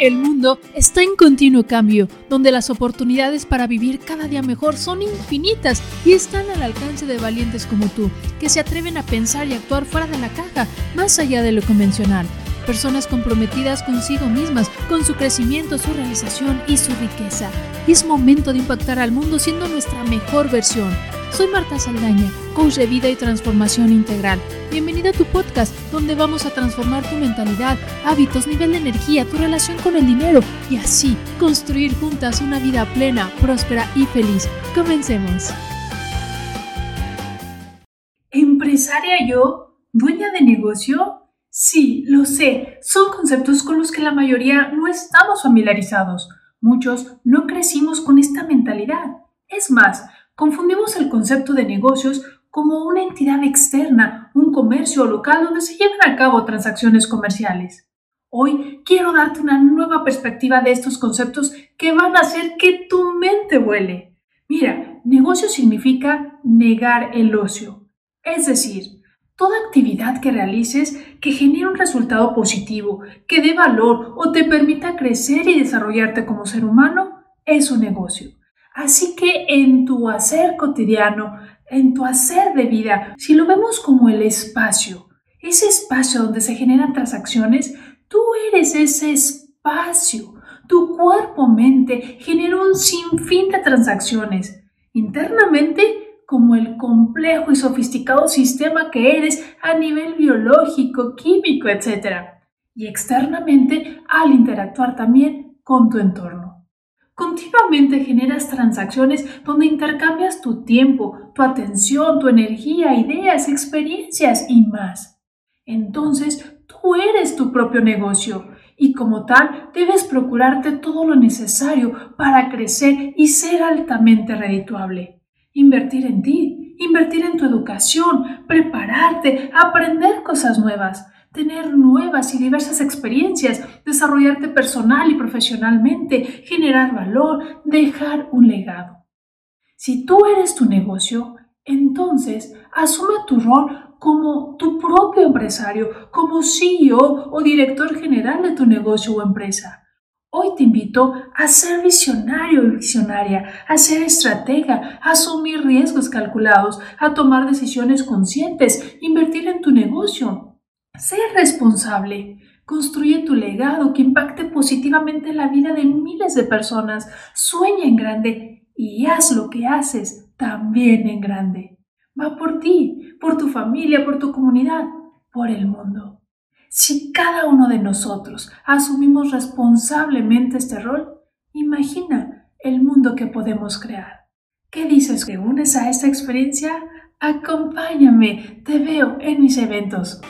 El mundo está en continuo cambio, donde las oportunidades para vivir cada día mejor son infinitas y están al alcance de valientes como tú, que se atreven a pensar y actuar fuera de la caja, más allá de lo convencional. Personas comprometidas consigo mismas, con su crecimiento, su realización y su riqueza. es momento de impactar al mundo siendo nuestra mejor versión. Soy Marta Saldaña, coach de vida y transformación integral. Bienvenida a tu podcast, donde vamos a transformar tu mentalidad, hábitos, nivel de energía, tu relación con el dinero y así construir juntas una vida plena, próspera y feliz. Comencemos. ¿Empresaria yo? ¿Dueña de negocio? Sí, lo sé, son conceptos con los que la mayoría no estamos familiarizados. Muchos no crecimos con esta mentalidad. Es más, confundimos el concepto de negocios como una entidad externa, un comercio local donde se llevan a cabo transacciones comerciales. Hoy quiero darte una nueva perspectiva de estos conceptos que van a hacer que tu mente vuele. Mira, negocio significa negar el ocio, es decir, toda actividad que realices que genere un resultado positivo, que dé valor o te permita crecer y desarrollarte como ser humano, es un negocio. Así que en tu hacer cotidiano, en tu hacer de vida, si lo vemos como el espacio, ese espacio donde se generan transacciones, tú eres ese espacio. Tu cuerpo-mente genera un sinfín de transacciones. Internamente, como el complejo y sofisticado sistema que eres a nivel biológico, químico, etc. Y externamente, al interactuar también con tu entorno. Continuamente generas transacciones donde intercambias tu tiempo, tu atención, tu energía, ideas, experiencias y más. Entonces, tú eres tu propio negocio y como tal debes procurarte todo lo necesario para crecer y ser altamente redituable. Invertir en ti, invertir en tu educación, prepararte, aprender cosas nuevas, tener nuevas y diversas experiencias, desarrollarte personal y profesionalmente, generar valor, dejar un legado. Si tú eres tu negocio, entonces asume tu rol como tu propio empresario, como CEO o director general de tu negocio o empresa. Hoy te invito a ser visionario y visionaria, a ser estratega, a asumir riesgos calculados, a tomar decisiones conscientes, invertir en tu negocio, Sé responsable. Construye tu legado que impacte positivamente la vida de miles de personas. Sueña en grande y haz lo que haces también en grande. Va por ti, por tu familia, por tu comunidad, por el mundo. Si cada uno de nosotros asumimos responsablemente este rol, imagina el mundo que podemos crear. ¿Qué dices que unes a esta experiencia? Acompáñame, te veo en mis eventos.